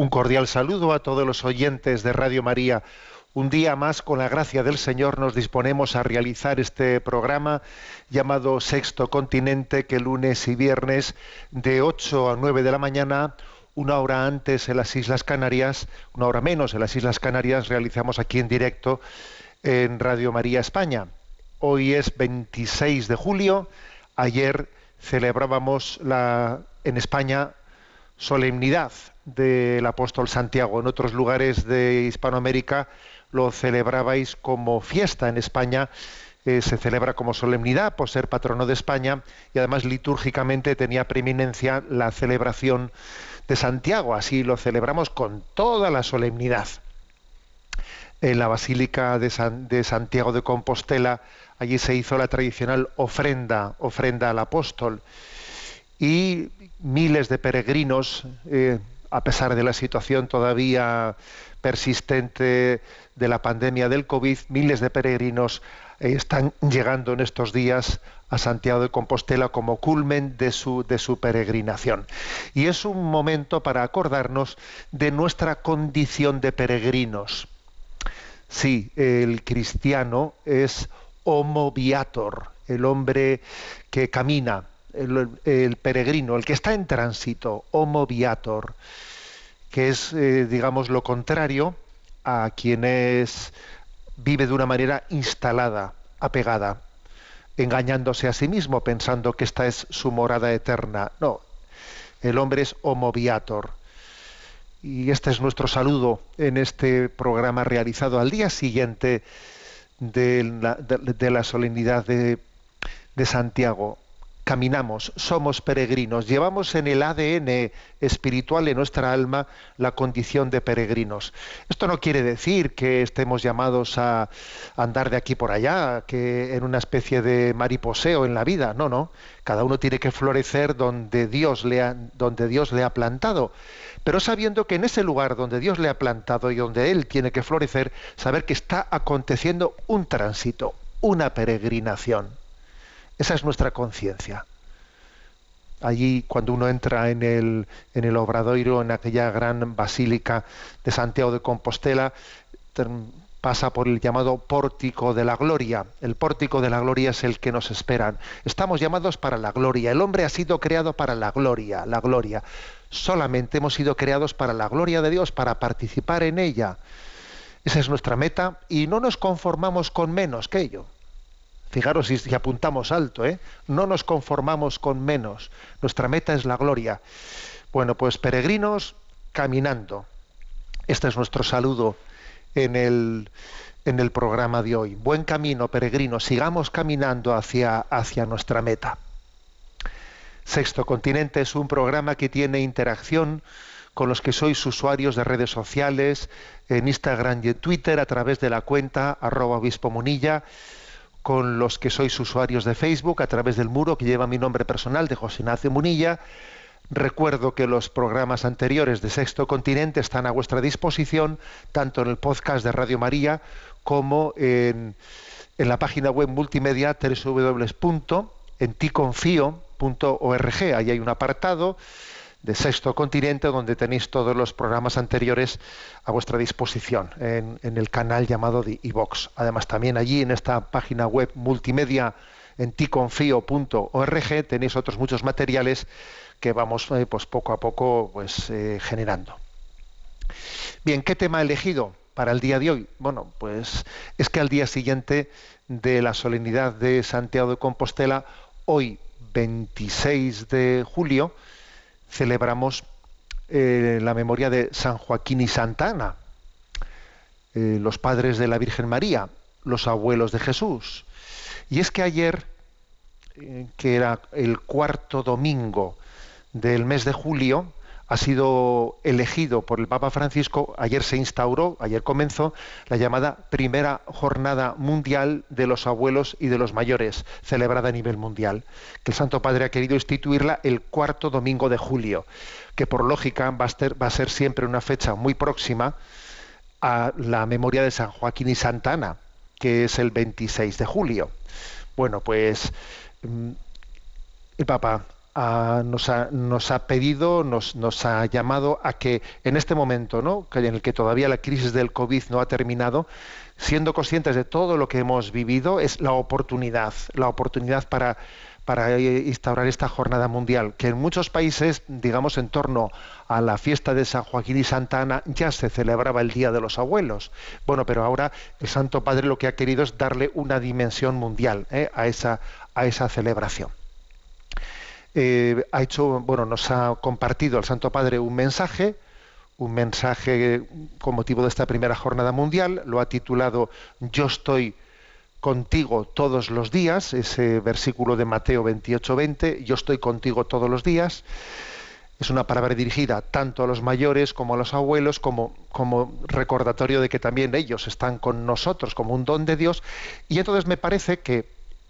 Un cordial saludo a todos los oyentes de Radio María. Un día más, con la gracia del Señor, nos disponemos a realizar este programa llamado Sexto Continente, que lunes y viernes de 8 a 9 de la mañana, una hora antes en las Islas Canarias, una hora menos en las Islas Canarias, realizamos aquí en directo en Radio María España. Hoy es 26 de julio. Ayer celebrábamos la, en España solemnidad del apóstol Santiago. En otros lugares de Hispanoamérica lo celebrabais como fiesta. En España eh, se celebra como solemnidad por ser patrono de España y además litúrgicamente tenía preeminencia la celebración de Santiago. Así lo celebramos con toda la solemnidad. En la Basílica de, San- de Santiago de Compostela, allí se hizo la tradicional ofrenda, ofrenda al apóstol y miles de peregrinos, eh, a pesar de la situación todavía persistente de la pandemia del COVID, miles de peregrinos eh, están llegando en estos días a Santiago de Compostela como culmen de su, peregrinación. Y es un momento para acordarnos de nuestra condición de peregrinos. Sí, el cristiano es homo viator, el hombre que camina, el, peregrino, el que está en tránsito, homo viator, que es, eh, digamos, lo contrario a quien es, vive de una manera instalada, apegada, engañándose a sí mismo, pensando que esta es su morada eterna. No, el hombre es homo viator. Y este es nuestro saludo en este programa realizado al día siguiente de la, solemnidad de Santiago. Caminamos, somos peregrinos, llevamos en el ADN espiritual en nuestra alma la condición de peregrinos. Esto no quiere decir que estemos llamados a andar de aquí por allá, que en una especie de mariposeo en la vida, no, no. Cada uno tiene que florecer donde Dios le ha, donde Dios le ha plantado pero sabiendo que en ese lugar donde Dios le ha plantado y donde Él tiene que florecer, saber que está aconteciendo un tránsito, una peregrinación. Esa es nuestra conciencia. Allí, cuando uno entra en el, en el Obradoiro, en aquella gran basílica de Santiago de Compostela, pasa por el llamado pórtico de la gloria. El pórtico de la gloria es el que nos esperan. Estamos llamados para la gloria. El hombre ha sido creado para la gloria, la gloria. Solamente hemos sido creados para la gloria de Dios, para participar en ella. Esa es nuestra meta y no nos conformamos con menos que ello. Fijaros si, apuntamos alto, ¿eh? No nos conformamos con menos. Nuestra meta es la gloria. Bueno, pues peregrinos caminando. Este es nuestro saludo en el, en el programa de hoy. Buen camino, peregrinos. Sigamos caminando hacia, hacia nuestra meta. Sexto Continente es un programa que tiene interacción con los que sois usuarios de redes sociales, en Instagram y en Twitter, a través de la cuenta arroba obispo munilla, con los que sois usuarios de Facebook, a través del muro que lleva mi nombre personal de José Ignacio Munilla. Recuerdo que los programas anteriores de Sexto Continente están a vuestra disposición, tanto en el podcast de Radio María como en, la página web multimedia www.enticonfio.com .org. Ahí hay un apartado de Sexto Continente donde tenéis todos los programas anteriores a vuestra disposición en, el canal llamado de iVox. Además, también allí en esta página web multimedia en ticonfio.org tenéis otros muchos materiales que vamos eh, pues poco a poco pues eh, generando. Bien, ¿qué tema he elegido para el día de hoy? Bueno, pues es que al día siguiente de la solemnidad de Santiago de Compostela, hoy 26 de julio celebramos eh, la memoria de San Joaquín y Santa Ana, eh, los padres de la Virgen María, los abuelos de Jesús. Y es que ayer, eh, que era el cuarto domingo del mes de julio, ha sido elegido por el Papa Francisco, ayer se instauró, ayer comenzó la llamada primera jornada mundial de los abuelos y de los mayores, celebrada a nivel mundial, que el Santo Padre ha querido instituirla el cuarto domingo de julio, que por lógica va a ser, siempre una fecha muy próxima a la memoria de San Joaquín y Santa Ana, que es el 26 de julio. Bueno, pues mm, el Papa nos, ha, pedido, nos, nos, ha llamado a que en este momento, ¿no? en el que todavía la crisis del COVID no ha terminado, siendo conscientes de todo lo que hemos vivido, es la oportunidad, la oportunidad para, instaurar esta jornada mundial, que en muchos países, digamos, en torno a la fiesta de San Joaquín y Santa Ana, ya se celebraba el Día de los Abuelos. Bueno, pero ahora el Santo Padre lo que ha querido es darle una dimensión mundial ¿eh? a, esa, a esa celebración. Eh, ha hecho, bueno, nos ha compartido el Santo Padre un mensaje, un mensaje con motivo de esta primera jornada mundial, lo ha titulado Yo estoy contigo todos los días, ese versículo de Mateo 28-20, yo estoy contigo todos los días. Es una palabra dirigida tanto a los mayores como a los abuelos, como recordatorio de que también ellos están con nosotros como un don de Dios. Y entonces me parece que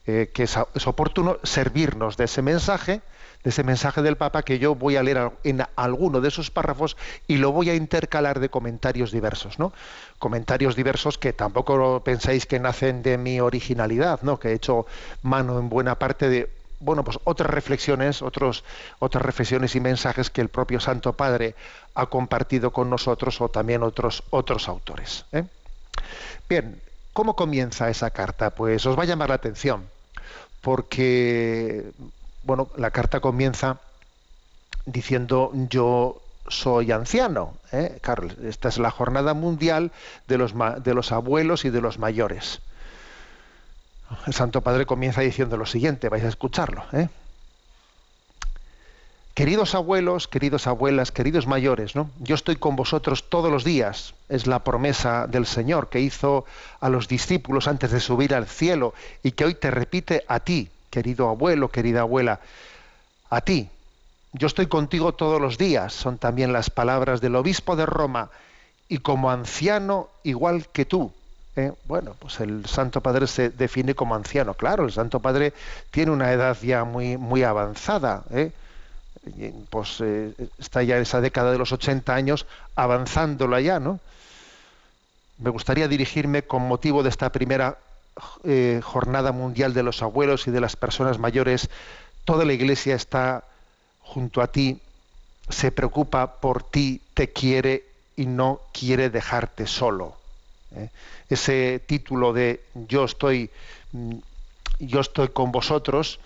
eh, que es, oportuno servirnos de ese mensaje, de ese mensaje del Papa que yo voy a leer en alguno de sus párrafos y lo voy a intercalar de comentarios diversos, ¿no? Comentarios diversos que tampoco pensáis que nacen de mi originalidad, ¿no? Que he hecho mano en buena parte de bueno, pues otras reflexiones, otros, otras reflexiones y mensajes que el propio Santo Padre ha compartido con nosotros o también otros, otros autores. ¿eh? Bien, ¿Cómo comienza esa carta? Pues os va a llamar la atención, porque bueno, la carta comienza diciendo yo soy anciano. ¿eh? Esta es la jornada mundial de los, de los abuelos y de los mayores. El Santo Padre comienza diciendo lo siguiente, vais a escucharlo. ¿eh? Queridos abuelos, queridos abuelas, queridos mayores, ¿no? Yo estoy con vosotros todos los días. Es la promesa del Señor que hizo a los discípulos antes de subir al cielo y que hoy te repite a ti, querido abuelo, querida abuela, a ti. Yo estoy contigo todos los días. Son también las palabras del obispo de Roma y como anciano igual que tú. ¿eh? Bueno, pues el Santo Padre se define como anciano. Claro, el Santo Padre tiene una edad ya muy, muy avanzada. ¿eh? Pues eh, está ya esa década de los 80 años avanzándola ya, ¿no? Me gustaría dirigirme con motivo de esta primera eh, jornada mundial de los abuelos y de las personas mayores. Toda la iglesia está junto a ti, se preocupa por ti, te quiere y no quiere dejarte solo. ¿eh? Ese título de yo estoy, mm, yo estoy con vosotros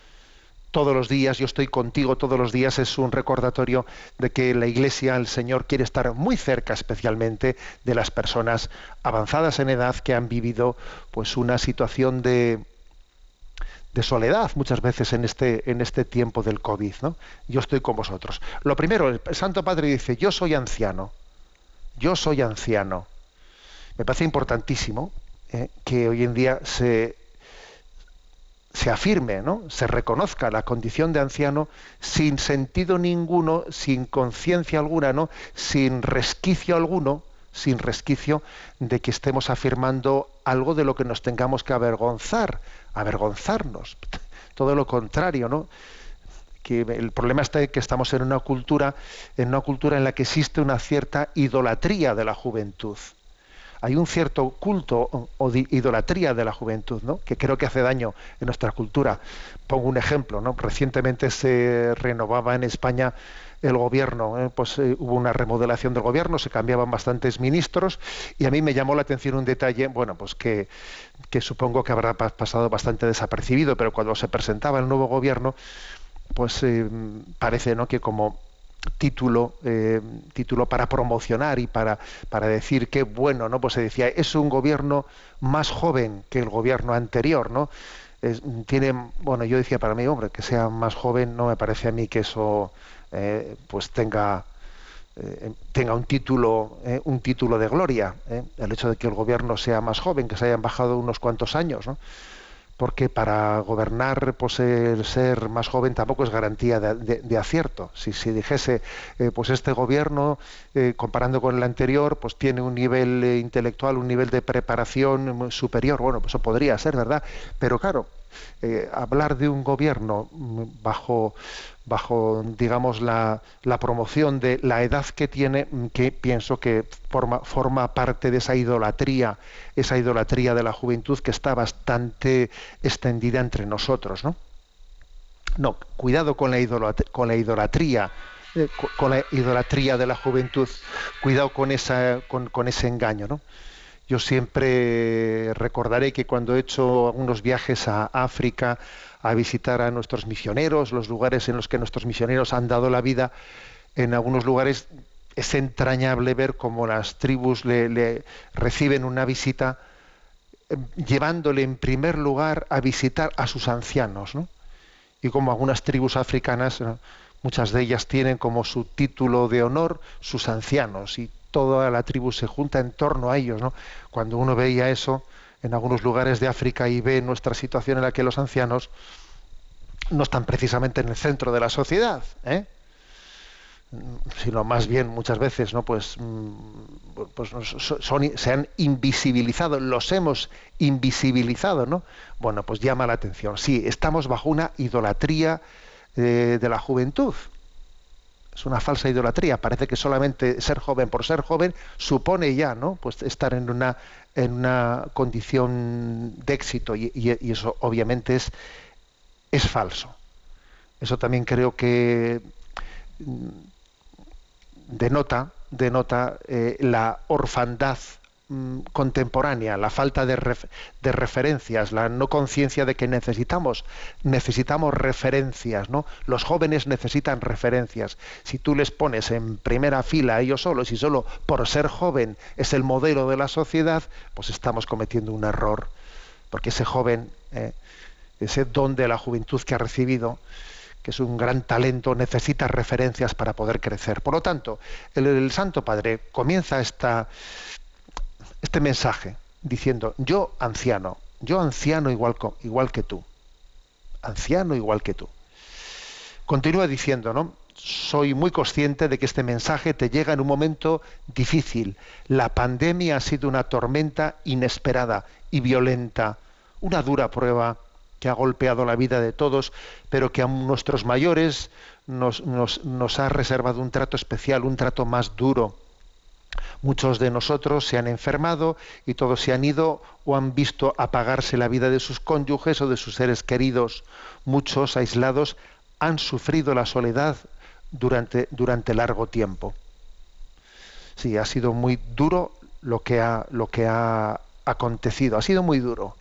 todos los días, yo estoy contigo todos los días, es un recordatorio de que la Iglesia, el Señor, quiere estar muy cerca especialmente de las personas avanzadas en edad que han vivido pues una situación de, de soledad muchas veces en este, este tiempo del COVID. Yo estoy con vosotros. Lo primero, el Santo Padre dice, yo soy anciano, yo soy anciano. Me parece importantísimo eh, que hoy en día se, se afirme, ¿no? se reconozca la condición de anciano sin sentido ninguno, sin conciencia alguna, ¿no? sin resquicio alguno, sin resquicio de que estemos afirmando algo de lo que nos tengamos que avergonzar, avergonzarnos. Todo lo contrario, ¿no? Que el problema está en que estamos en una cultura, en una cultura en la que existe una cierta idolatría de la juventud. Hay un cierto culto o idolatría de la juventud, ¿no? que creo que hace daño en nuestra cultura. Pongo un ejemplo, ¿no? Recientemente se renovaba en España el gobierno, ¿eh? pues eh, hubo una remodelación del gobierno, se cambiaban bastantes ministros y a mí me llamó la atención un detalle, bueno, pues que, que supongo que habrá pasado bastante desapercibido, pero cuando se presentaba el nuevo gobierno, pues eh, parece ¿no? que como título título para promocionar y para, para decir que bueno no pues se decía es un gobierno más joven que el gobierno anterior no tiene bueno yo decía para mí hombre que sea más joven no me parece a mí que eso eh, pues tenga eh, tenga un título eh, un título de gloria el hecho de que el gobierno sea más joven que se hayan bajado unos cuantos años porque para gobernar pues el ser más joven tampoco es garantía de, acierto. Si, si dijese pues este gobierno comparando con el anterior pues tiene un nivel intelectual un nivel de preparación superior. Bueno pues eso podría ser verdad pero claro hablar de un gobierno bajo bajo, digamos, la, la, promoción de la edad que tiene, que pienso que forma, forma parte de esa idolatría, esa idolatría de la juventud que está bastante extendida entre nosotros, ¿no? No, cuidado con la idolatría, con la idolatría, eh, con la idolatría de la juventud, cuidado con, esa, con, con ese engaño, ¿no? Yo siempre recordaré que cuando he hecho algunos viajes a África, a visitar a nuestros misioneros, los lugares en los que nuestros misioneros han dado la vida, en algunos lugares es entrañable ver cómo las tribus le, reciben una visita eh, llevándole en primer lugar a visitar a sus ancianos, ¿no? Y como algunas tribus africanas, muchas de ellas tienen como su título de honor sus ancianos y toda la tribu se junta en torno a ellos, ¿no? Cuando uno veía eso, en algunos lugares de África y ve nuestra situación en la que los ancianos no están precisamente en el centro de la sociedad, ¿eh? sino más bien muchas veces no pues, mm, pues se han invisibilizado los hemos invisibilizado no bueno pues llama la atención sí estamos bajo una idolatría eh, de la juventud es una falsa idolatría. Parece que solamente ser joven por ser joven supone ya no pues estar en una en una condición de éxito. Y, eso obviamente es, es falso. Eso también creo que mm, denota, denota eh, la orfandad Mm, contemporánea, la falta de, referencias, la no conciencia de que necesitamos, necesitamos referencias, ¿no? Los jóvenes necesitan referencias. Si tú les pones en primera fila a ellos solos y solo por ser joven es el modelo de la sociedad, pues estamos cometiendo un error. Porque ese joven, eh, ese don de la juventud que ha recibido, que es un gran talento, necesita referencias para poder crecer. Por lo tanto, el Santo Padre comienza esta, este mensaje diciendo, yo anciano, yo anciano igual, igual que tú, anciano igual que tú. Continúa diciendo, ¿no? Soy muy consciente de que este mensaje te llega en un momento difícil. La pandemia ha sido una tormenta inesperada y violenta, una dura prueba que ha golpeado la vida de todos, pero que a nuestros mayores nos, nos ha reservado un trato especial, un trato más duro Muchos de nosotros se han enfermado y todos se han ido o han visto apagarse la vida de sus cónyuges o de sus seres queridos. Muchos aislados han sufrido la soledad durante, durante largo tiempo. Sí, ha sido muy duro lo que ha, lo que ha acontecido, ha sido muy duro.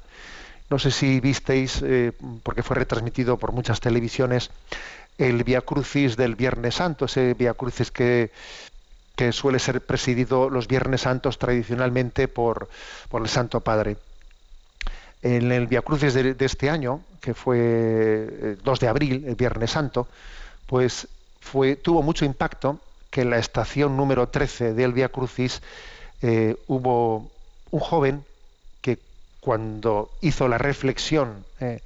No sé si visteis, eh, porque fue retransmitido por muchas televisiones, el Via Crucis del Viernes Santo, ese Via Crucis que que suele ser presidido los Viernes Santos tradicionalmente por, por el Santo Padre. En el Via Crucis de, este año, que fue eh, 2 de abril, el Viernes Santo, pues fue, tuvo mucho impacto que en la estación número 13 del Via Crucis eh, hubo un joven que cuando hizo la reflexión eh,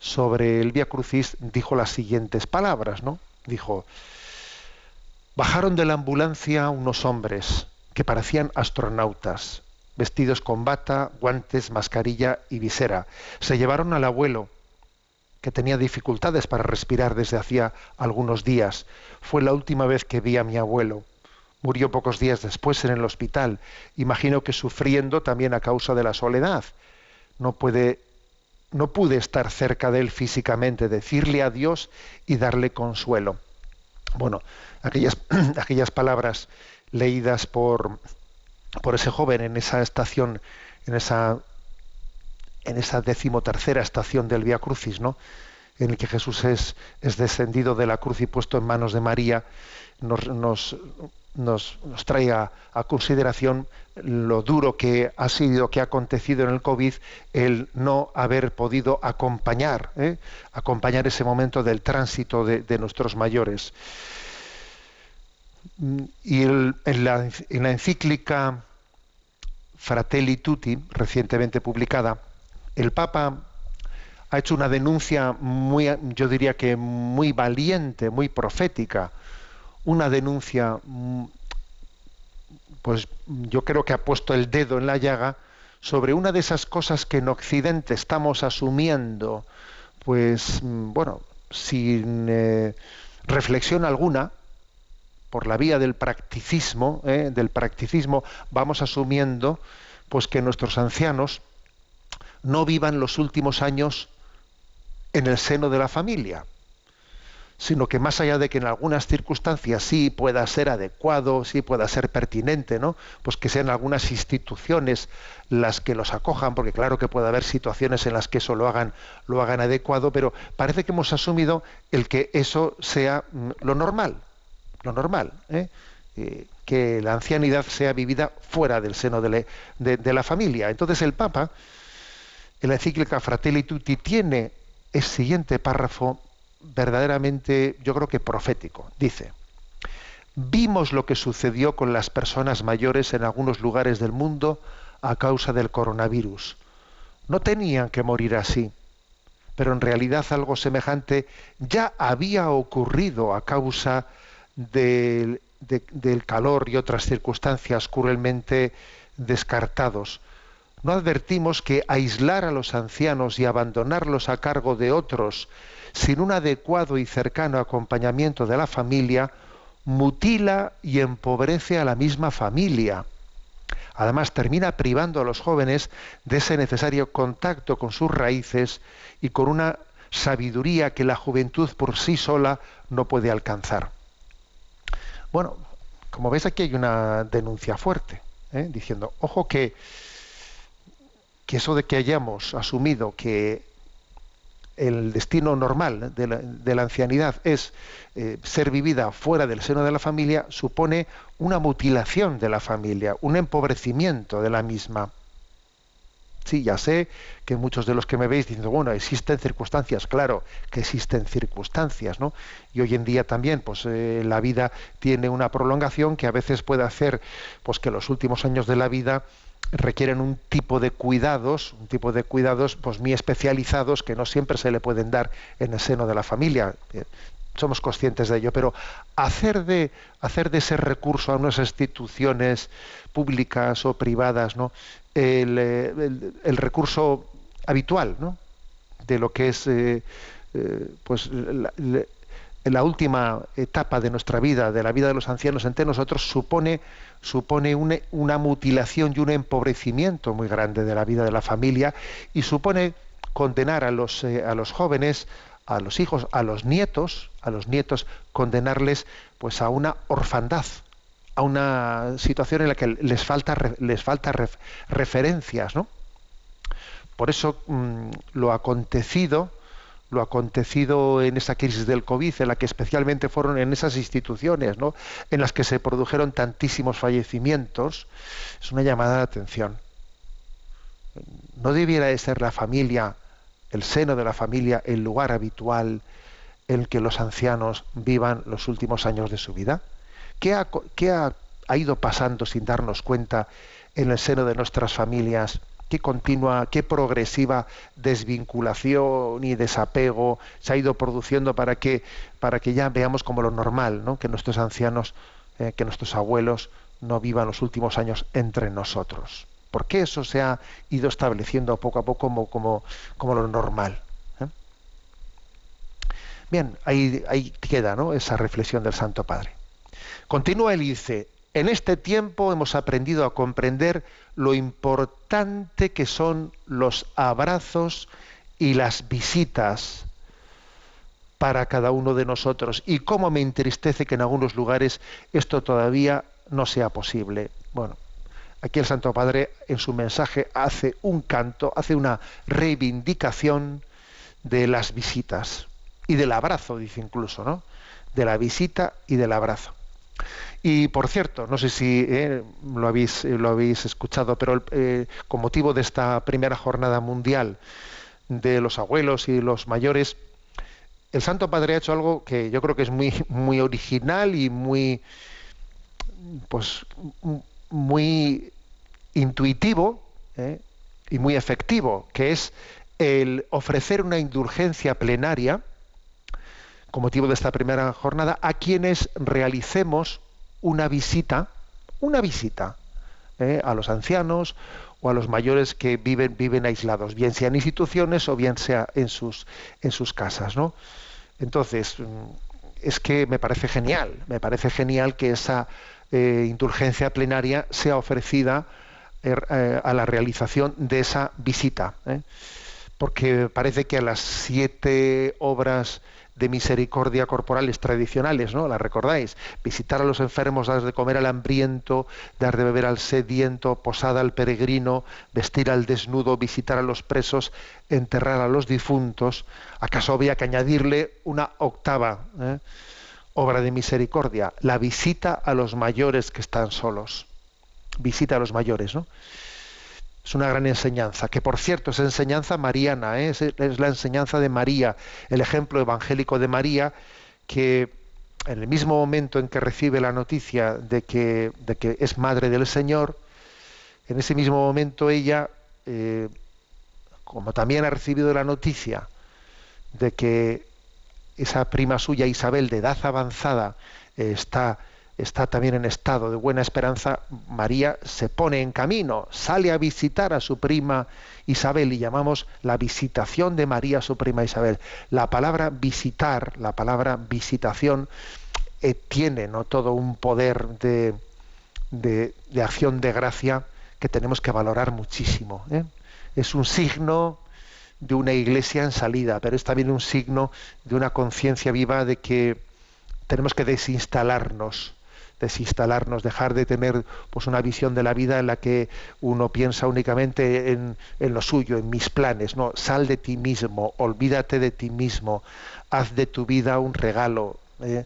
sobre el Via Crucis dijo las siguientes palabras, ¿no? Dijo, bajaron de la ambulancia unos hombres que parecían astronautas, vestidos con bata, guantes, mascarilla y visera. Se llevaron al abuelo, que tenía dificultades para respirar desde hacía algunos días. Fue la última vez que vi a mi abuelo. Murió pocos días después en el hospital, imagino que sufriendo también a causa de la soledad. No puede no pude estar cerca de él físicamente, decirle adiós y darle consuelo. Bueno, aquellas, aquellas palabras leídas por, por ese joven en esa estación, en esa, en esa decimotercera estación del Via Crucis, ¿no? en el que Jesús es, es descendido de la cruz y puesto en manos de María, nos, nos, nos, nos trae a, a, consideración lo duro que ha sido, que ha acontecido en el COVID, el no haber podido acompañar, ¿eh? acompañar ese momento del tránsito de, de nuestros mayores. Y en, la, en, la, encíclica Fratelli Tutti, recientemente publicada, el Papa ha hecho una denuncia muy, yo diría que muy valiente, muy profética, una denuncia, pues yo creo que ha puesto el dedo en la llaga sobre una de esas cosas que en Occidente estamos asumiendo, pues bueno, sin eh, reflexión alguna, por la vía del practicismo, ¿eh? del practicismo, vamos asumiendo pues que nuestros ancianos no vivan los últimos años en el seno de la familia, sino que más allá de que en algunas circunstancias sí pueda ser adecuado, sí pueda ser pertinente, ¿no? Pues que sean algunas instituciones las que los acojan, porque claro que puede haber situaciones en las que eso lo hagan, lo hagan adecuado, pero parece que hemos asumido el que eso sea mm, lo normal, lo normal, ¿eh? Eh, que la ancianidad sea vivida fuera del seno de, de, la familia. Entonces el Papa, en la encíclica Fratelli Tutti, tiene el siguiente párrafo verdaderamente, yo creo que profético. Dice, vimos lo que sucedió con las personas mayores en algunos lugares del mundo a causa del coronavirus. No tenían que morir así, pero en realidad algo semejante ya había ocurrido a causa del, de, del calor y otras circunstancias cruelmente descartados. No advertimos que aislar a los ancianos y abandonarlos a cargo de otros sin un adecuado y cercano acompañamiento de la familia, mutila y empobrece a la misma familia. Además, termina privando a los jóvenes de ese necesario contacto con sus raíces y con una sabiduría que la juventud por sí sola no puede alcanzar. Bueno, como ves aquí hay una denuncia fuerte, ¿eh? diciendo, ojo que, que eso de que hayamos asumido que el destino normal de la, de la ancianidad es eh, ser vivida fuera del seno de la familia, supone una mutilación de la familia, un empobrecimiento de la misma. Sí, ya sé que muchos de los que me veis dicen, bueno, existen circunstancias, claro que existen circunstancias, ¿no? Y hoy en día también, pues eh, la vida tiene una prolongación que a veces puede hacer, pues que los últimos años de la vida requieren un tipo de cuidados, un tipo de cuidados pues muy especializados que no siempre se le pueden dar en el seno de la familia. Eh, somos conscientes de ello, pero hacer de, hacer de ese recurso a unas instituciones públicas o privadas, ¿no? El, eh, el, recurso habitual, ¿no? de lo que es eh, eh, pues la, última etapa de nuestra vida, de la vida de los ancianos entre nosotros, supone supone una, una, mutilación y un empobrecimiento muy grande de la vida de la familia y supone condenar a los, eh, a los jóvenes, a los hijos, a los nietos, a los nietos, condenarles pues a una orfandad, a una situación en la que les falta, les referencias, ¿no? Por eso mmm, lo acontecido, lo acontecido en esa crisis del COVID, en la que especialmente fueron en esas instituciones, ¿no? en las que se produjeron tantísimos fallecimientos, es una llamada de atención. ¿No debiera de ser la familia, el seno de la familia, el lugar habitual en el que los ancianos vivan los últimos años de su vida? ¿Qué ha, ido pasando sin darnos cuenta en el seno de nuestras familias? qué continua, qué progresiva desvinculación y desapego se ha ido produciendo para que, para que ya veamos como lo normal, ¿no? que nuestros ancianos, eh, que nuestros abuelos no vivan los últimos años entre nosotros. ¿Por qué eso se ha ido estableciendo poco a poco como, como, como lo normal? ¿eh? Bien, ahí, ahí queda ¿no? esa reflexión del Santo Padre. Continúa él y dice, en este tiempo hemos aprendido a comprender lo importante que son los abrazos y las visitas para cada uno de nosotros y cómo me entristece que en algunos lugares esto todavía no sea posible. Bueno, aquí el Santo Padre en su mensaje hace un canto, hace una reivindicación de las visitas y del abrazo, dice incluso, ¿no? De la visita y del abrazo. Y por cierto, no sé si eh, lo, habéis, lo habéis escuchado, pero eh, con motivo de esta primera jornada mundial de los abuelos y los mayores, el Santo Padre ha hecho algo que yo creo que es muy, original y muy, pues, muy intuitivo eh, y muy efectivo, que es el ofrecer una indulgencia plenaria con motivo de esta primera jornada a quienes realicemos una visita, una visita ¿eh? a los ancianos o a los mayores que viven, viven aislados, bien sea en instituciones o bien sea en sus, en sus casas. ¿no? Entonces, mm, es que me parece genial, me parece genial que esa eh, indulgencia plenaria sea ofrecida eh, a la realización de esa visita. Porque parece que a las siete obras de misericordia corporales tradicionales, ¿no? ¿Las recordáis? Visitar a los enfermos, dar de comer al hambriento, dar de beber al sediento, posada al peregrino, vestir al desnudo, visitar a los presos, enterrar a los difuntos. ¿Acaso había que añadirle una octava eh? obra de misericordia? La visita a los mayores que están solos. Visita a los mayores, ¿no? Es una gran enseñanza, que por cierto es enseñanza mariana, ¿eh? es, la enseñanza de María, el ejemplo evangélico de María, que en el mismo momento en que recibe la noticia de que, de que es madre del Señor, en ese mismo momento ella, eh, como también ha recibido la noticia de que esa prima suya Isabel de edad avanzada eh, está está también en estado de buena esperanza, María se pone en camino, sale a visitar a su prima Isabel y llamamos la visitación de María a su prima Isabel. La palabra visitar, la palabra visitación, eh, tiene ¿no? todo un poder de, de, acción de gracia que tenemos que valorar muchísimo. ¿eh? Es un signo de una iglesia en salida, pero es también un signo de una conciencia viva de que tenemos que desinstalarnos desinstalarnos, dejar de tener pues una visión de la vida en la que uno piensa únicamente en, en, lo suyo, en mis planes. No, sal de ti mismo, olvídate de ti mismo, haz de tu vida un regalo, eh,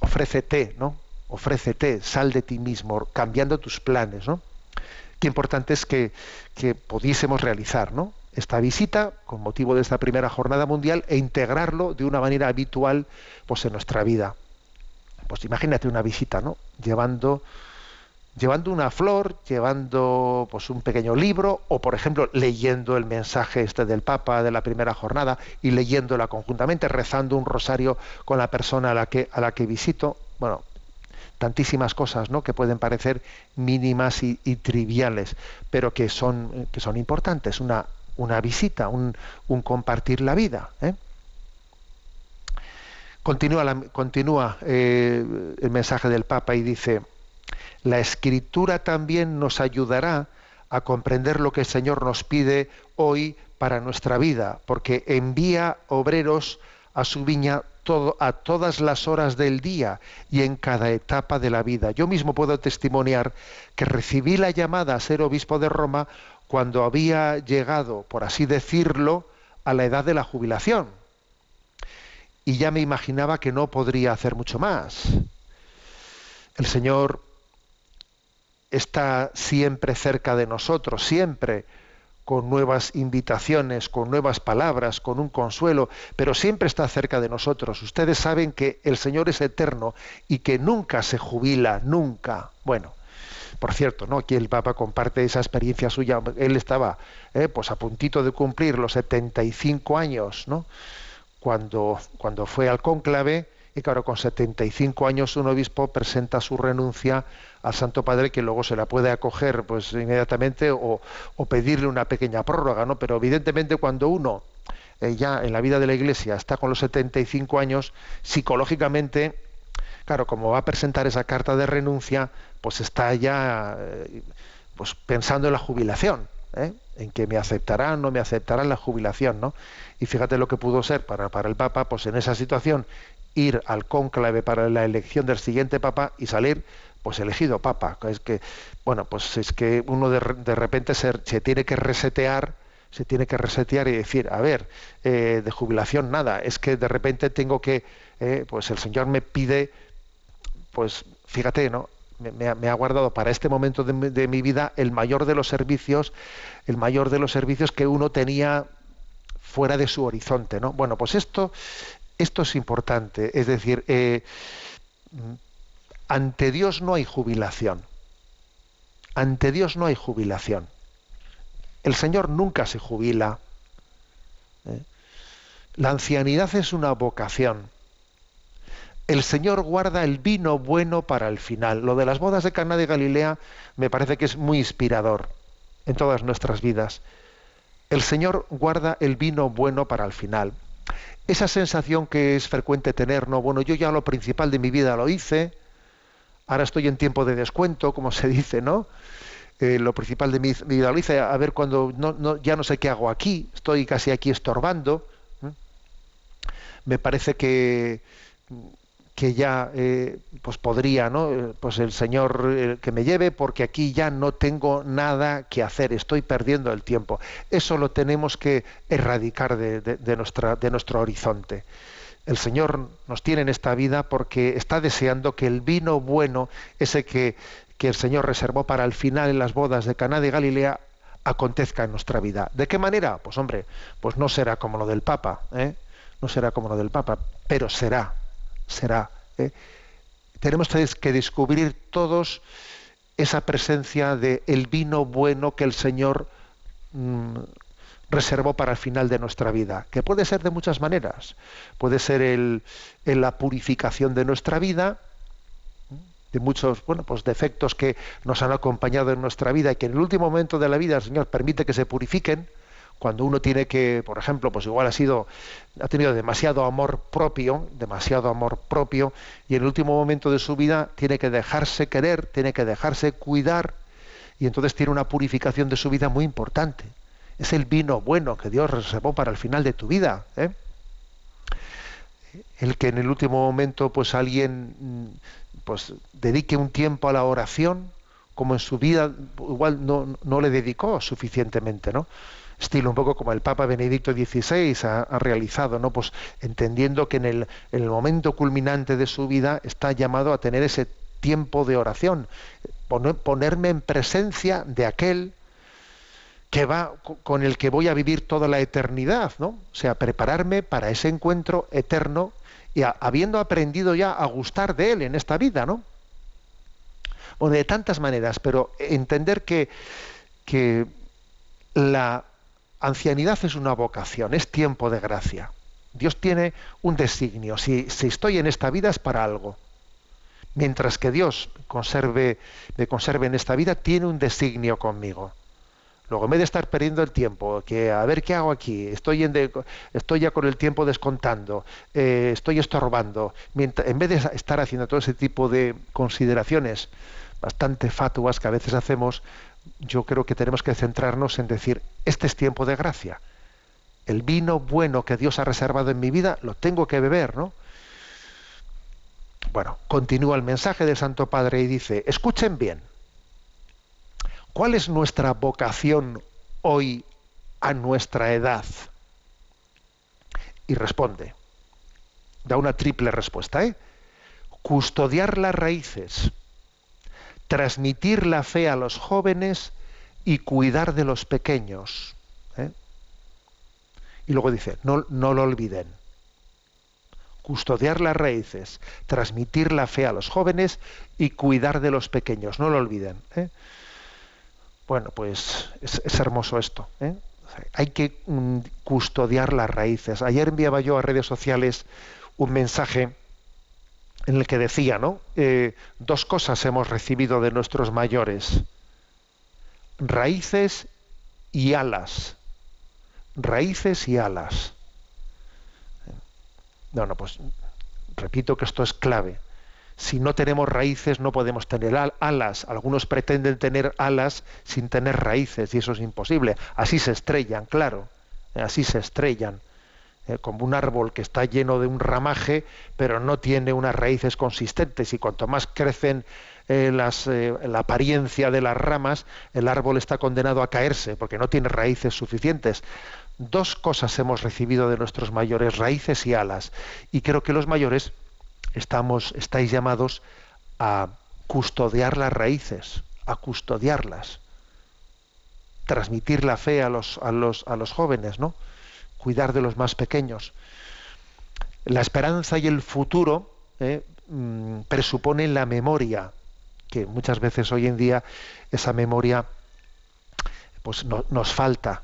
ofrécete, ¿no? Ofrécete, sal de ti mismo, cambiando tus planes, ¿no? Qué importante es que, que pudiésemos realizar, ¿no? esta visita con motivo de esta primera jornada mundial e integrarlo de una manera habitual pues en nuestra vida pues imagínate una visita, ¿no? Llevando, llevando una flor, llevando pues un pequeño libro, o por ejemplo leyendo el mensaje este del Papa de la primera jornada y leyéndola conjuntamente, rezando un rosario con la persona a la que, a la que visito. Bueno, tantísimas cosas ¿no? que pueden parecer mínimas y, y triviales, pero que son, que son importantes. Una, una visita, un, un compartir la vida. ¿eh? Continúa, eh, el mensaje del Papa y dice, la escritura también nos ayudará a comprender lo que el Señor nos pide hoy para nuestra vida, porque envía obreros a su viña a todas las horas del día y en cada etapa de la vida. Yo mismo puedo testimoniar que recibí la llamada a ser obispo de Roma cuando había llegado, por así decirlo, a la edad de la jubilación y ya me imaginaba que no podría hacer mucho más. El Señor está siempre cerca de nosotros, siempre con nuevas invitaciones, con nuevas palabras, con un consuelo, pero siempre está cerca de nosotros. Ustedes saben que el Señor es eterno y que nunca se jubila, nunca. Bueno, por cierto, ¿no? Aquí el Papa comparte esa experiencia suya. Él estaba eh, pues a puntito de cumplir los 75 años, ¿no? Cuando, cuando fue al cónclave y claro, con 75 años un obispo presenta su renuncia al Santo Padre que luego se la puede acoger pues inmediatamente o, pedirle una pequeña prórroga, ¿no? Pero evidentemente cuando uno eh, ya en la vida de la Iglesia está con los 75 años, psicológicamente, claro, como va a presentar esa carta de renuncia, pues está ya eh, pues pensando en la jubilación. ¿eh? En que me aceptarán, no me aceptarán la jubilación, ¿no? Y fíjate lo que pudo ser para, para el Papa, pues en esa situación ir al cónclave para la elección del siguiente papa y salir pues elegido papa. Es que, bueno, pues es que uno de, repente se, tiene que resetear, se tiene que resetear y decir, a ver, eh, de jubilación nada, es que de repente tengo que, eh, pues el Señor me pide, pues fíjate, ¿no? Me, ha, guardado para este momento de, mi vida el mayor de los servicios, el mayor de los servicios que uno tenía fuera de su horizonte, ¿no? Bueno, pues esto esto es importante, es decir, eh, ante Dios no hay jubilación. Ante Dios no hay jubilación. El Señor nunca se jubila. ¿eh? La ancianidad es una vocación. El Señor guarda el vino bueno para el final. Lo de las bodas de Cana de Galilea me parece que es muy inspirador en todas nuestras vidas. El Señor guarda el vino bueno para el final esa sensación que es frecuente tener, no, bueno, yo ya lo principal de mi vida lo hice, ahora estoy en tiempo de descuento, como se dice, ¿no? Eh, lo principal de mi, vida lo hice, a ver cuando no, ya no sé qué hago aquí, estoy casi aquí estorbando. Me parece que que ya eh, pues podría no eh, pues el señor eh, que me lleve porque aquí ya no tengo nada que hacer estoy perdiendo el tiempo. Eso lo tenemos que erradicar de, nuestra de nuestro horizonte. El señor nos tiene en esta vida porque está deseando que el vino bueno ese que, que el señor reservó para el final en las bodas de Caná de Galilea acontezca en nuestra vida. De qué manera pues hombre pues no será como lo del papa no será como lo del papa pero será será. ¿eh? Tenemos que descubrir todos esa presencia de el vino bueno que el Señor mm, reservó para el final de nuestra vida, que puede ser de muchas maneras. Puede ser el, la purificación de nuestra vida, de muchos bueno, pues defectos que nos han acompañado en nuestra vida y que en el último momento de la vida el Señor permite que se purifiquen cuando uno tiene que, por ejemplo, pues igual ha sido, ha tenido demasiado amor propio, demasiado amor propio, y en el último momento de su vida tiene que dejarse querer, tiene que dejarse cuidar, y entonces tiene una purificación de su vida muy importante. Es el vino bueno que Dios reservó para el final de tu vida. ¿eh? El que en el último momento, pues alguien mm, pues dedique un tiempo a la oración, como en su vida igual no, no le dedicó suficientemente, ¿no? Estilo un poco como el Papa Benedicto XVI ha, realizado, ¿no? Pues entendiendo que en el, momento culminante de su vida está llamado a tener ese tiempo de oración, ponerme en presencia de aquel que va con el que voy a vivir toda la eternidad, ¿no? O sea, prepararme para ese encuentro eterno y habiendo aprendido ya a gustar de él en esta vida, ¿no? Bueno, de tantas maneras, pero entender que, que la ancianidad es una vocación, es tiempo de gracia. Dios tiene un designio. Si, estoy en esta vida es para algo. Mientras que Dios me conserve en esta vida, tiene un designio conmigo. Luego, en vez de estar perdiendo el tiempo, que a ver qué hago aquí, estoy, en estoy ya con el tiempo descontando, eh, estoy estorbando, en vez de estar haciendo todo ese tipo de consideraciones bastante fatuas que a veces hacemos, yo creo que tenemos que centrarnos en decir, este es tiempo de gracia. El vino bueno que Dios ha reservado en mi vida lo tengo que beber, ¿no? Bueno, continúa el mensaje del Santo Padre y dice, escuchen bien, ¿cuál es nuestra vocación hoy a nuestra edad? Y responde, da una triple respuesta, ¿eh? Custodiar las raíces, transmitir la fe a los jóvenes y cuidar de los pequeños. ¿eh? Y luego dice, no, no lo olviden. Custodiar las raíces, transmitir la fe a los jóvenes y cuidar de los pequeños, no lo olviden. ¿eh? Bueno, pues es, hermoso esto. ¿eh? Hay que mm, custodiar las raíces. Ayer enviaba yo a redes sociales un mensaje en el que decía, ¿no? Eh, dos cosas hemos recibido de nuestros mayores: raíces y alas. Raíces y alas. No, no, pues repito que esto es clave. Si no tenemos raíces no podemos tener al- alas. Algunos pretenden tener alas sin tener raíces y eso es imposible. Así se estrellan, claro. Así se estrellan. Eh, como un árbol que está lleno de un ramaje, pero no tiene unas raíces consistentes. Y cuanto más crecen eh, las, eh, la apariencia de las ramas, el árbol está condenado a caerse porque no tiene raíces suficientes. Dos cosas hemos recibido de nuestros mayores, raíces y alas. Y creo que los mayores estamos, estáis llamados a custodiar las raíces, a custodiarlas, transmitir la fe a los, a los, a los jóvenes, ¿no? Cuidar de los más pequeños. La esperanza y el futuro eh, mm, presuponen la memoria, que muchas veces hoy en día esa memoria pues no- nos falta,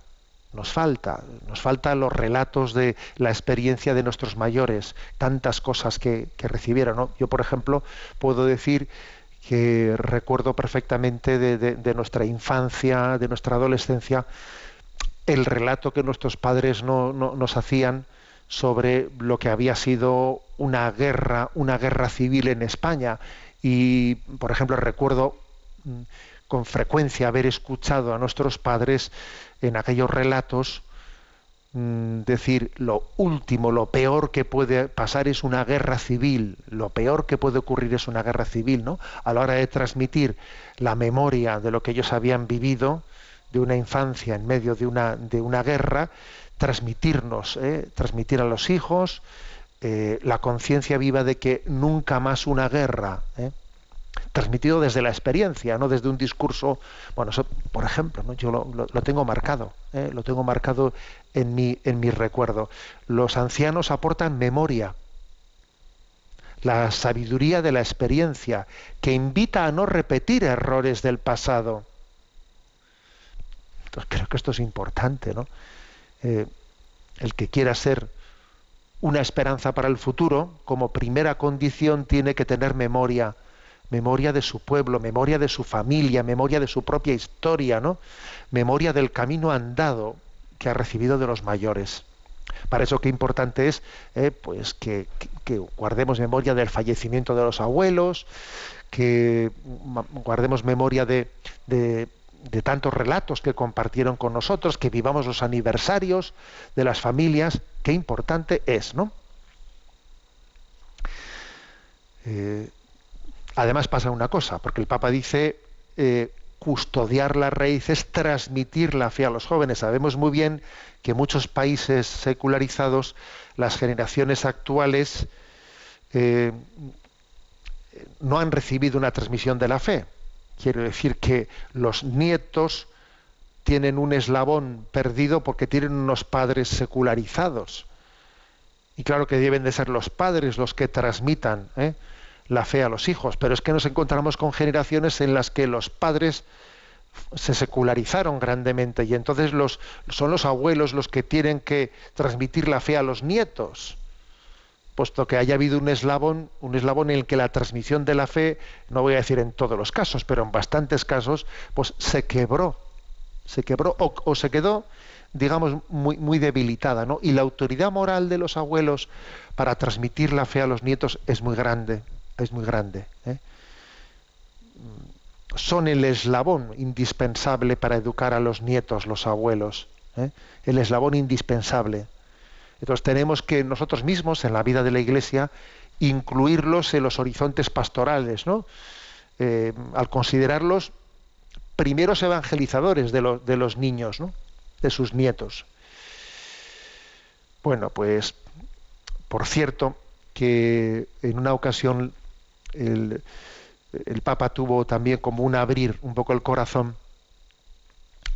nos falta, nos faltan los relatos de la experiencia de nuestros mayores, tantas cosas que, que recibieron. Yo, por ejemplo, puedo decir que recuerdo perfectamente de nuestra infancia, de nuestra adolescencia, el relato que nuestros padres no- no- nos hacían sobre lo que había sido una guerra, una guerra civil en España. Y, por ejemplo, recuerdo mm, con frecuencia haber escuchado a nuestros padres en aquellos relatos mm, decir lo último, lo peor que puede pasar es una guerra civil, lo peor que puede ocurrir es una guerra civil, ¿no? A la hora de transmitir la memoria de lo que ellos habían vivido, de una infancia en medio de una, de una guerra, transmitirnos, ¿eh? transmitir a los hijos eh, la conciencia viva de que nunca más una guerra, ¿eh? transmitido desde la experiencia, no desde un discurso. Bueno, por ejemplo, ¿no? yo lo, lo- lo tengo marcado, lo tengo marcado en mi, en mi recuerdo. Los ancianos aportan memoria, la sabiduría de la experiencia, que invita a no repetir errores del pasado. Entonces, creo que esto es importante, ¿no? Eh, el que quiera ser una esperanza para el futuro, como primera condición tiene que tener memoria, memoria de su pueblo, memoria de su familia, memoria de su propia historia, ¿no? Memoria del camino andado que ha recibido de los mayores. Para eso qué importante es eh, pues que, guardemos memoria del fallecimiento de los abuelos, que guardemos memoria de- de tantos relatos que compartieron con nosotros, que vivamos los aniversarios de las familias, qué importante es, ¿no? Eh, además pasa una cosa, porque el Papa dice eh, custodiar las raíces, transmitir la fe a los jóvenes. Sabemos muy bien que en muchos países secularizados las generaciones actuales eh, no han recibido una transmisión de la fe. Quiero decir que los nietos tienen un eslabón perdido porque tienen unos padres secularizados. Y claro que deben de ser los padres los que transmitan ¿eh? la fe a los hijos, pero es que nos encontramos con generaciones en las que los padres se secularizaron grandemente y entonces los, son los abuelos los que tienen que transmitir la fe a los nietos puesto que haya habido un eslabón, un eslabón en el que la transmisión de la fe, no voy a decir en todos los casos, pero en bastantes casos, pues se quebró, se quebró o, se quedó, digamos, muy, muy debilitada, ¿no? Y la autoridad moral de los abuelos para transmitir la fe a los nietos es muy grande, es muy grande. ¿eh? Son el eslabón indispensable para educar a los nietos, los abuelos, ¿eh? el eslabón indispensable. Entonces tenemos que nosotros mismos en la vida de la Iglesia incluirlos en los horizontes pastorales, ¿no? Eh, al considerarlos primeros evangelizadores de, los- niños, de sus nietos. Bueno, pues por cierto que en una ocasión el- el Papa tuvo también como un abrir un poco el corazón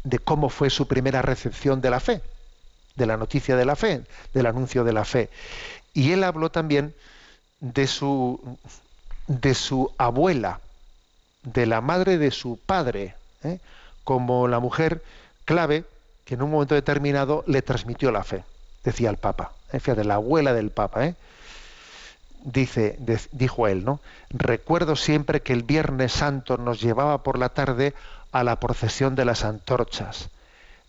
de cómo fue su primera recepción de la fe, de la noticia de la fe, del anuncio de la fe. Y él habló también de su, de su abuela, de la madre de su padre, ¿eh? como la mujer clave que en un momento determinado le transmitió la fe, decía el Papa. ¿eh? La abuela del Papa. ¿eh? Dice, dijo él, ¿no? Recuerdo siempre que el Viernes Santo nos llevaba por la tarde a la procesión de las antorchas.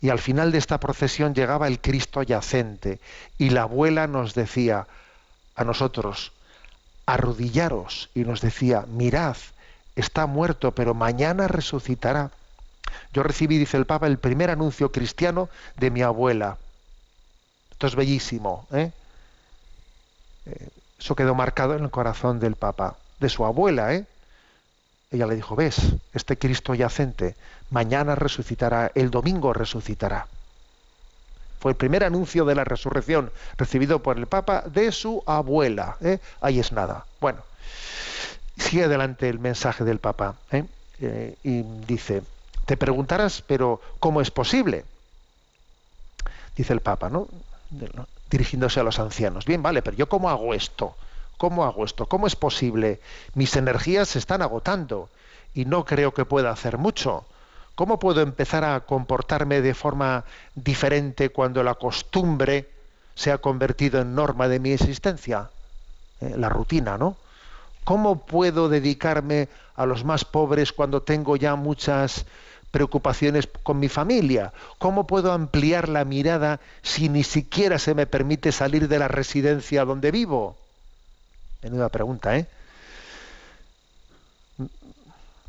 Y al final de esta procesión llegaba el Cristo yacente y la abuela nos decía a nosotros, arrodillaros y nos decía, mirad, está muerto, pero mañana resucitará. Yo recibí, dice el Papa, el primer anuncio cristiano de mi abuela. Esto es bellísimo. ¿eh? Eh, Eso quedó marcado en el corazón del Papa, de su abuela. ¿eh? Ella le dijo, ves, este Cristo yacente, mañana resucitará, el domingo resucitará. Fue el primer anuncio de la resurrección recibido por el Papa de su abuela. ¿eh? Ahí es nada. Bueno, sigue adelante el mensaje del Papa ¿eh? Eh, y dice, te preguntarás, pero ¿cómo es posible? Dice el Papa, ¿no? Dirigiéndose a los ancianos. Bien, vale, pero yo cómo hago esto? ¿Cómo hago esto? ¿Cómo es posible? Mis energías se están agotando y no creo que pueda hacer mucho. ¿Cómo puedo empezar a comportarme de forma diferente cuando la costumbre se ha convertido en norma de mi existencia? Eh, la rutina, ¿no? ¿Cómo puedo dedicarme a los más pobres cuando tengo ya muchas preocupaciones con mi familia? ¿Cómo puedo ampliar la mirada si ni siquiera se me permite salir de la residencia donde vivo? Menuda pregunta, ¿eh?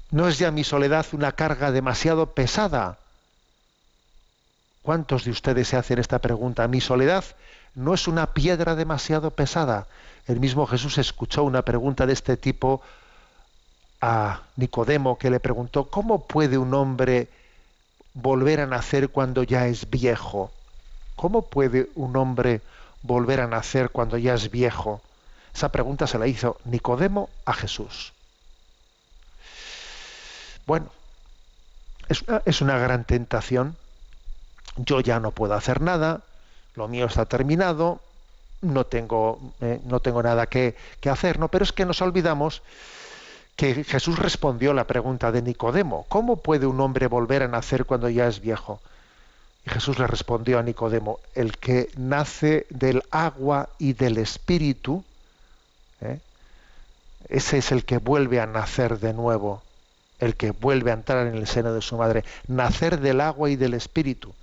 ¿No es ya mi soledad una carga demasiado pesada? ¿Cuántos de ustedes se hacen esta pregunta? ¿Mi soledad no es una piedra demasiado pesada? El mismo Jesús escuchó una pregunta de este tipo a Nicodemo que le preguntó, ¿cómo puede un hombre volver a nacer cuando ya es viejo? ¿Cómo puede un hombre volver a nacer cuando ya es viejo? Esa pregunta se la hizo Nicodemo a Jesús. Bueno, es una, gran tentación. Yo ya no puedo hacer nada, lo mío está terminado, no tengo, eh, no tengo nada que, que hacer, ¿no? Pero es que nos olvidamos que Jesús respondió la pregunta de Nicodemo, ¿cómo puede un hombre volver a nacer cuando ya es viejo? Y Jesús le respondió a Nicodemo, el que nace del agua y del espíritu, ¿eh? ese es el que vuelve a nacer de nuevo, el que vuelve a entrar en el seno de su madre, nacer del agua y del espíritu.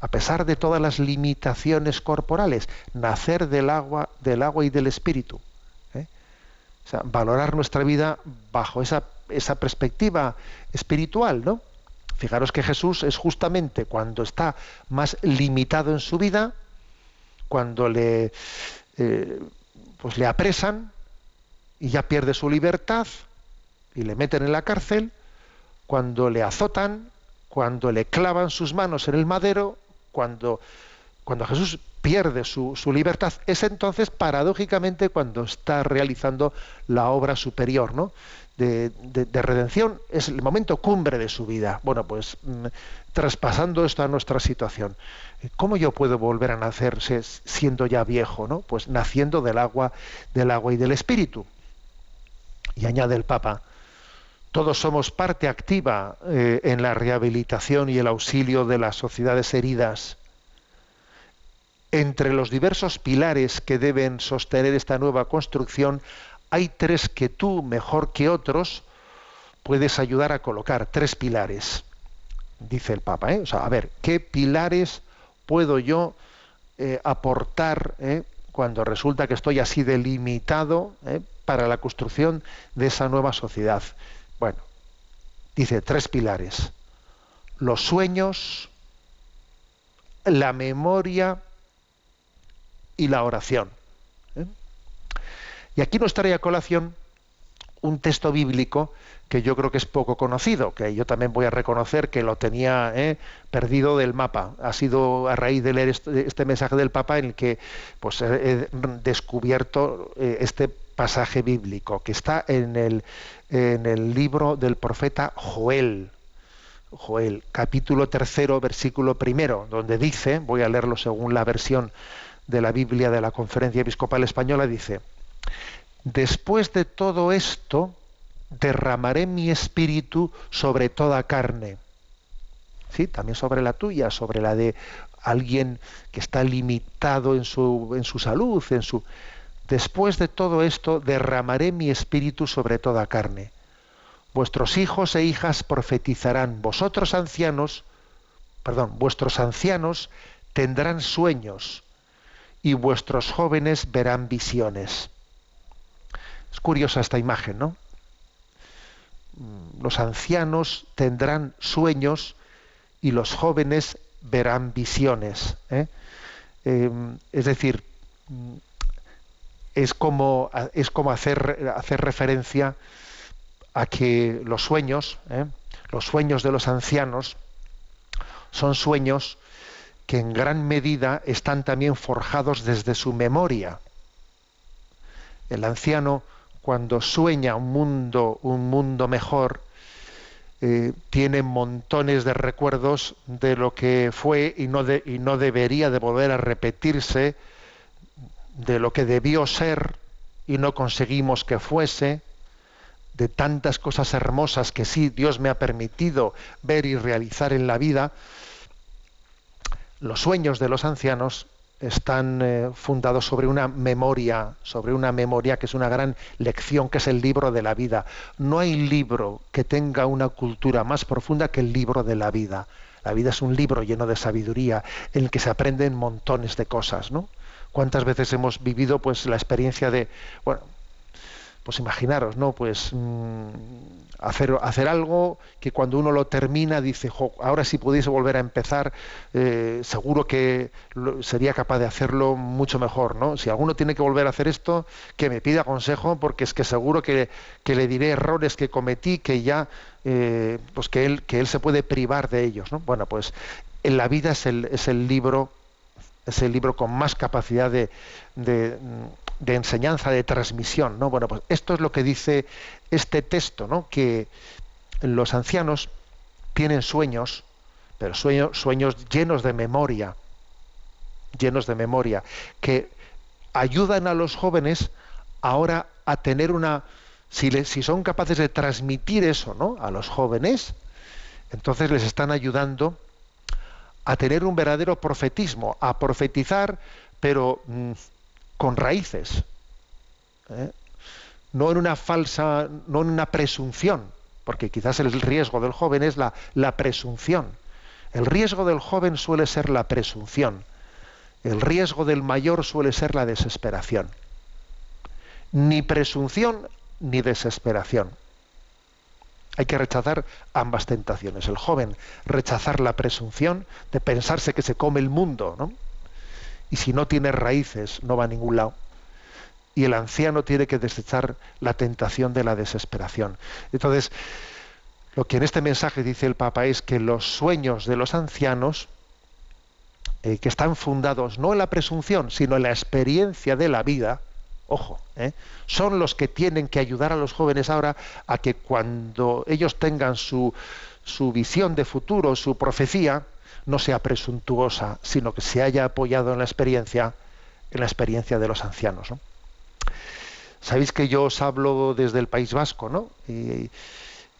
A pesar de todas las limitaciones corporales, nacer del agua, del agua y del espíritu. ¿eh? O sea, valorar nuestra vida bajo esa, esa perspectiva espiritual, ¿no? Fijaros que Jesús es justamente cuando está más limitado en su vida, cuando le, eh, pues le apresan y ya pierde su libertad y le meten en la cárcel, cuando le azotan, cuando le clavan sus manos en el madero, cuando, cuando Jesús pierde su, su libertad, es entonces paradójicamente cuando está realizando la obra superior, ¿no? De, de- de redención, es el momento cumbre de su vida. Bueno, pues mm, traspasando esto a nuestra situación, ¿cómo yo puedo volver a nacer siendo ya viejo, ¿no? Pues naciendo del agua, del agua y del espíritu. Y añade el Papa, todos somos parte activa eh, en la rehabilitación y el auxilio de las sociedades heridas. Entre los diversos pilares que deben sostener esta nueva construcción, hay tres que tú, mejor que otros, puedes ayudar a colocar. Tres pilares, dice el Papa. ¿eh? A ver, ¿qué pilares puedo yo eh, aportar cuando resulta que estoy así delimitado para la construcción de esa nueva sociedad? Bueno, dice tres pilares. Los sueños, la memoria y la oración. ¿eh? Y aquí nos trae a colación un texto bíblico que yo creo que es poco conocido, que yo también voy a reconocer que lo tenía ¿eh? perdido del mapa. Ha sido a raíz de leer este, este mensaje del Papa en el que pues, he descubierto eh, este pasaje bíblico que está en el, en el libro del profeta Joel. Joel, capítulo tercero, versículo primero, donde dice, voy a leerlo según la versión de la Biblia de la Conferencia Episcopal Española, dice, después de todo esto, derramaré mi espíritu sobre toda carne. Sí, también sobre la tuya, sobre la de alguien que está limitado en su, en su salud, en su... Después de todo esto, derramaré mi espíritu sobre toda carne. Vuestros hijos e hijas profetizarán, vosotros ancianos, perdón, vuestros ancianos tendrán sueños y vuestros jóvenes verán visiones. Es curiosa esta imagen, ¿no? Los ancianos tendrán sueños y los jóvenes verán visiones. ¿eh? Eh, es decir, es como, es como hacer, hacer referencia a que los sueños, ¿eh? los sueños de los ancianos, son sueños que en gran medida están también forjados desde su memoria. El anciano, cuando sueña un mundo, un mundo mejor, eh, tiene montones de recuerdos de lo que fue y no, y no debería de volver a repetirse, de lo que debió ser y no conseguimos que fuese, de tantas cosas hermosas que sí Dios me ha permitido ver y realizar en la vida, los sueños de los ancianos están eh, fundados sobre una memoria, sobre una memoria que es una gran lección, que es el libro de la vida. No hay libro que tenga una cultura más profunda que el libro de la vida. La vida es un libro lleno de sabiduría en el que se aprenden montones de cosas, ¿no? ¿Cuántas veces hemos vivido pues la experiencia de, bueno, pues imaginaros, ¿no? Pues mm, hacer, hacer algo que cuando uno lo termina dice, ahora si pudiese volver a empezar, eh, seguro que sería capaz de hacerlo mucho mejor, ¿no? Si alguno tiene que volver a hacer esto, que me pida consejo, porque es que seguro que, le diré errores que cometí, que ya, eh, pues que él, que él se puede privar de ellos, ¿no? Bueno, pues en la vida es el, es el libro, es el libro con más capacidad de de enseñanza, de transmisión. ¿no? Bueno, pues esto es lo que dice este texto, ¿no? que los ancianos tienen sueños, pero sueños, llenos de memoria, llenos de memoria, que ayudan a los jóvenes ahora a tener una, si, si son capaces de transmitir eso ¿no? a los jóvenes, entonces les están ayudando a tener un verdadero profetismo, a profetizar, pero mm, con raíces, ¿eh? no en una falsa, no en una presunción, porque quizás el riesgo del joven es la, la presunción. El riesgo del joven suele ser la presunción. El riesgo del mayor suele ser la desesperación. Ni presunción ni desesperación. Hay que rechazar ambas tentaciones. El joven rechazar la presunción de pensarse que se come el mundo, ¿no? y si no tiene raíces no va a ningún lado. Y el anciano tiene que desechar la tentación de la desesperación. Entonces, lo que en este mensaje dice el Papa es que los sueños de los ancianos, eh, que están fundados no en la presunción, sino en la experiencia de la vida, ojo, eh, son los que tienen que ayudar a los jóvenes ahora a que cuando ellos tengan su, visión de futuro, su profecía, no sea presuntuosa, sino que se haya apoyado en la experiencia, en la experiencia de los ancianos. Sabéis que yo os hablo desde el País Vasco, ¿no? Y,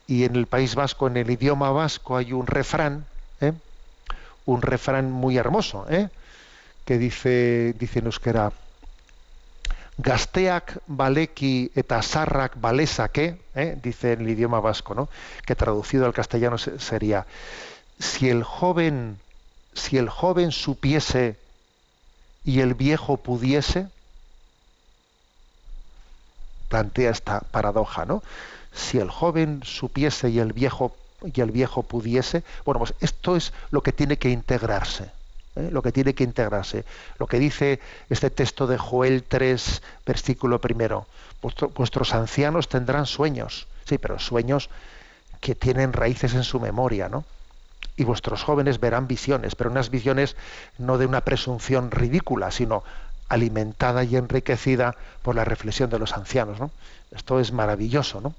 en el País Vasco, en el idioma vasco, hay un refrán, ¿eh? un refrán muy hermoso, ¿eh? que dice, dice en euskera, Gasteak baleki eta sarrak balesake, ¿eh? dice en el idioma vasco, ¿no? que traducido al castellano sería, si el joven, si el joven supiese y el viejo pudiese, plantea esta paradoja, ¿no? Si el joven supiese y el viejo y el viejo pudiese, bueno, pues esto es lo que tiene que integrarse, ¿eh? lo que tiene que integrarse. Lo que dice este texto de Joel 3, versículo primero, vuestros ancianos tendrán sueños, sí, pero sueños que tienen raíces en su memoria, ¿no? y vuestros jóvenes verán visiones, pero unas visiones no de una presunción ridícula, sino alimentada y enriquecida por la reflexión de los ancianos. ¿no? Esto es maravilloso, ¿no?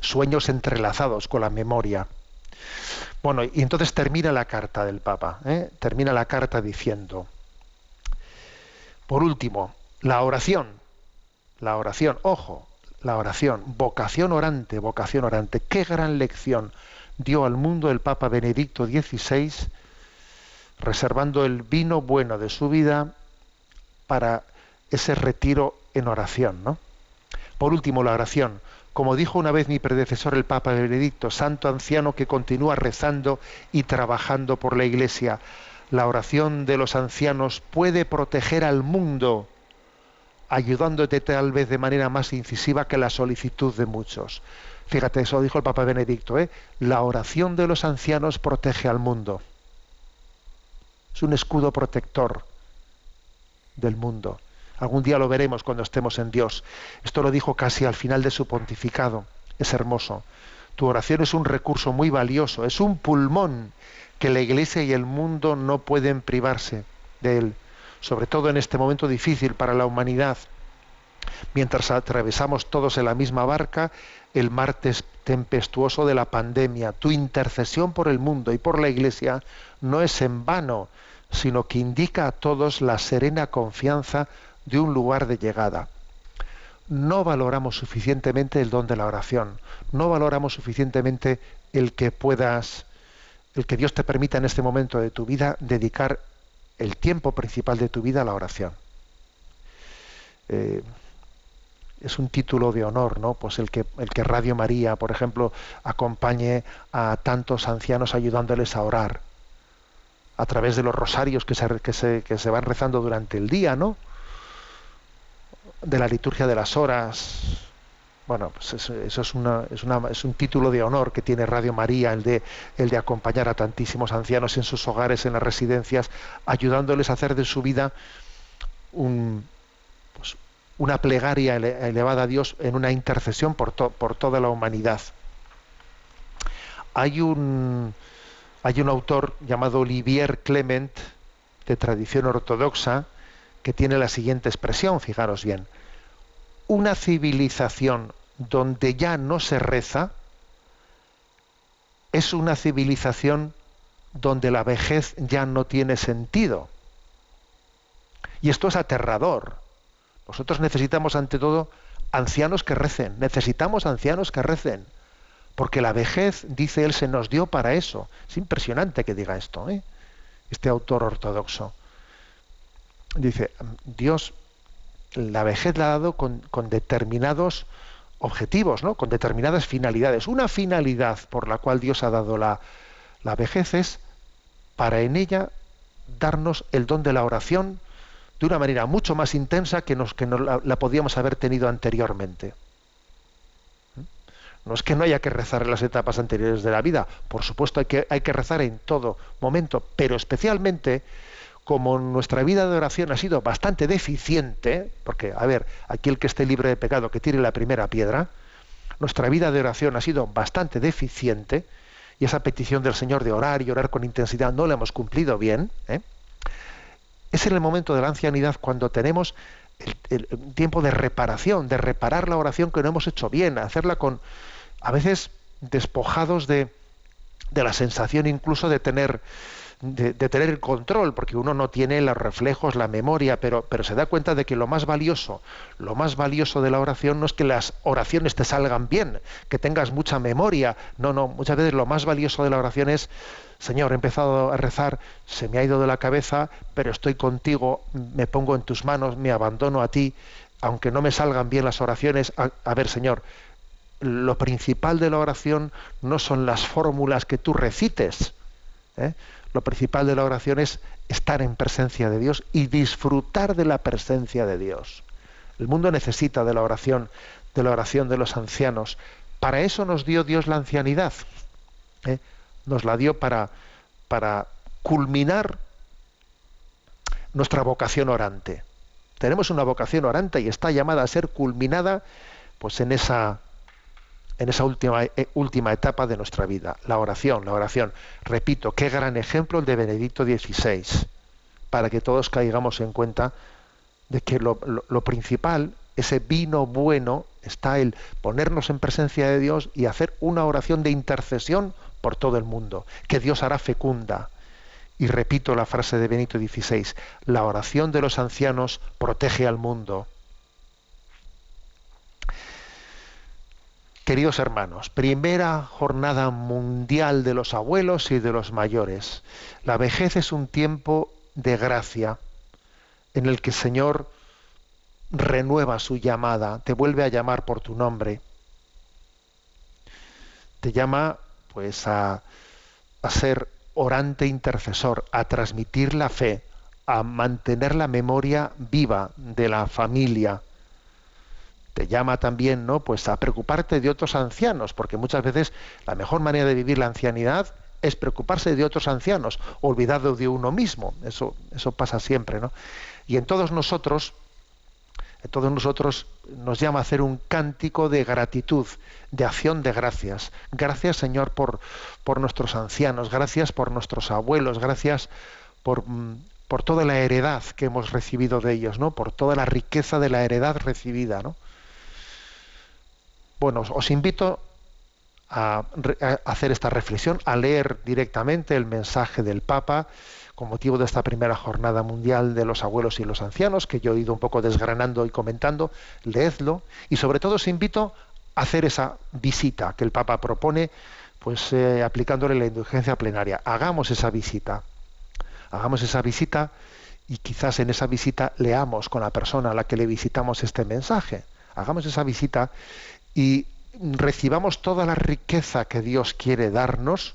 Sueños entrelazados con la memoria. Bueno, y entonces termina la carta del Papa, ¿eh? termina la carta diciendo, por último, la oración, la oración, ojo, la oración, vocación orante, vocación orante, qué gran lección dio al mundo el Papa Benedicto XVI, reservando el vino bueno de su vida para ese retiro en oración. ¿no? Por último, la oración. Como dijo una vez mi predecesor, el Papa Benedicto, santo anciano que continúa rezando y trabajando por la Iglesia, la oración de los ancianos puede proteger al mundo, ayudándote tal vez de manera más incisiva que la solicitud de muchos. Fíjate, eso dijo el Papa Benedicto, ¿eh? la oración de los ancianos protege al mundo. Es un escudo protector del mundo. Algún día lo veremos cuando estemos en Dios. Esto lo dijo casi al final de su pontificado. Es hermoso. Tu oración es un recurso muy valioso, es un pulmón que la Iglesia y el mundo no pueden privarse de él, sobre todo en este momento difícil para la humanidad. Mientras atravesamos todos en la misma barca el mar tempestuoso de la pandemia, tu intercesión por el mundo y por la Iglesia no es en vano, sino que indica a todos la serena confianza de un lugar de llegada. No valoramos suficientemente el don de la oración, no valoramos suficientemente el que puedas, el que Dios te permita en este momento de tu vida dedicar el tiempo principal de tu vida a la oración. Eh, es un título de honor, ¿no? Pues el que, el que Radio María, por ejemplo, acompañe a tantos ancianos ayudándoles a orar a través de los rosarios que se, que se, que se van rezando durante el día, ¿no? De la liturgia de las horas. Bueno, pues eso, es, una, es, una, es, un título de honor que tiene Radio María, el de, el de acompañar a tantísimos ancianos en sus hogares, en las residencias, ayudándoles a hacer de su vida un, pues, una plegaria elevada a Dios en una intercesión por, por toda la humanidad. Hay un, hay un autor llamado Olivier Clement, de tradición ortodoxa, que tiene la siguiente expresión, fijaros bien. Una civilización donde ya no se reza es una civilización donde la vejez ya no tiene sentido. Y esto es aterrador. Nosotros necesitamos ante todo ancianos que recen, necesitamos ancianos que recen, porque la vejez, dice él, se nos dio para eso. Es impresionante que diga esto, ¿eh? este autor ortodoxo dice, Dios la vejez la ha dado con, determinados objetivos, ¿no? con determinadas finalidades. Una finalidad por la cual Dios ha dado la, la vejez es para en ella darnos el don de la oración de una manera mucho más intensa que, nos, que la, la, podíamos haber tenido anteriormente. ¿Mm? No es que no haya que rezar en las etapas anteriores de la vida, por supuesto hay que, hay que rezar en todo momento, pero especialmente como nuestra vida de oración ha sido bastante deficiente, porque, a ver, aquí el que esté libre de pecado, que tire la primera piedra, nuestra vida de oración ha sido bastante deficiente, y esa petición del Señor de orar y orar con intensidad no la hemos cumplido bien, ¿eh? es en el momento de la ancianidad cuando tenemos el, el, tiempo de reparación, de reparar la oración que no hemos hecho bien, hacerla con, a veces, despojados de, de la sensación incluso de tener de, tener el control, porque uno no tiene los reflejos, la memoria, pero, pero se da cuenta de que lo más valioso, lo más valioso de la oración no es que las oraciones te salgan bien, que tengas mucha memoria, no, no, muchas veces lo más valioso de la oración es, Señor, he empezado a rezar, se me ha ido de la cabeza, pero estoy contigo, me pongo en tus manos, me abandono a ti, aunque no me salgan bien las oraciones, a, a ver, Señor, lo principal de la oración no son las fórmulas que tú recites, ¿eh? Lo principal de la oración es estar en presencia de Dios y disfrutar de la presencia de Dios. El mundo necesita de la oración, de la oración de los ancianos. Para eso nos dio Dios la ancianidad. ¿eh? Nos la dio para, para culminar nuestra vocación orante. Tenemos una vocación orante y está llamada a ser culminada pues en esa en esa última, eh, última etapa de nuestra vida, la oración, la oración. Repito, qué gran ejemplo el de Benedicto XVI. para que todos caigamos en cuenta de que lo, lo principal, ese vino bueno, está el ponernos en presencia de Dios y hacer una oración de intercesión por todo el mundo, que Dios hará fecunda. Y repito la frase de Benito XVI, la oración de los ancianos protege al mundo. Queridos hermanos, primera jornada mundial de los abuelos y de los mayores. La vejez es un tiempo de gracia en el que el Señor renueva su llamada, te vuelve a llamar por tu nombre. Te llama pues a, a ser orante intercesor, a transmitir la fe, a mantener la memoria viva de la familia te llama también no pues a preocuparte de otros ancianos porque muchas veces la mejor manera de vivir la ancianidad es preocuparse de otros ancianos olvidado de uno mismo eso eso pasa siempre no y en todos nosotros en todos nosotros nos llama a hacer un cántico de gratitud de acción de gracias gracias señor por por nuestros ancianos gracias por nuestros abuelos gracias por mm, por toda la heredad que hemos recibido de ellos, ¿no? Por toda la riqueza de la heredad recibida, ¿no? Bueno, os invito a, hacer esta reflexión, a leer directamente el mensaje del Papa con motivo de esta primera jornada mundial de los abuelos y los ancianos, que yo he ido un poco desgranando y comentando, leedlo, y sobre todo os invito a hacer esa visita que el Papa propone, pues eh, aplicándole la indulgencia plenaria. Hagamos esa visita, hagamos esa visita y quizás en esa visita leamos con la persona a la que le visitamos este mensaje. Hagamos esa visita y recibamos toda la riqueza que Dios quiere darnos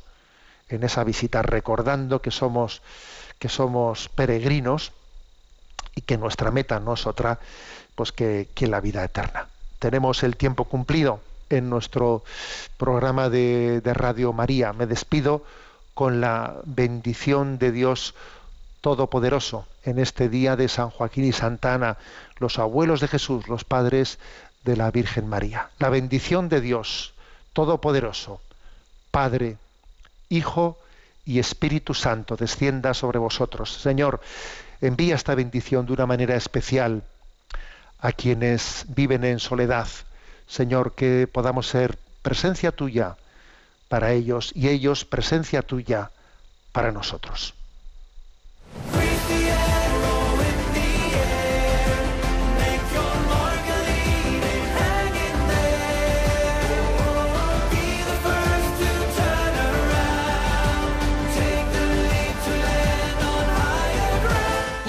en esa visita, recordando que somos, que somos peregrinos y que nuestra meta no es otra pues que, que la vida eterna. Tenemos el tiempo cumplido en nuestro programa de, de Radio María. Me despido con la bendición de Dios Todopoderoso en este día de San Joaquín y Santa Ana, los abuelos de Jesús, los padres de la Virgen María. La bendición de Dios Todopoderoso, Padre, Hijo y Espíritu Santo, descienda sobre vosotros. Señor, envía esta bendición de una manera especial a quienes viven en soledad. Señor, que podamos ser presencia tuya para ellos y ellos presencia tuya para nosotros.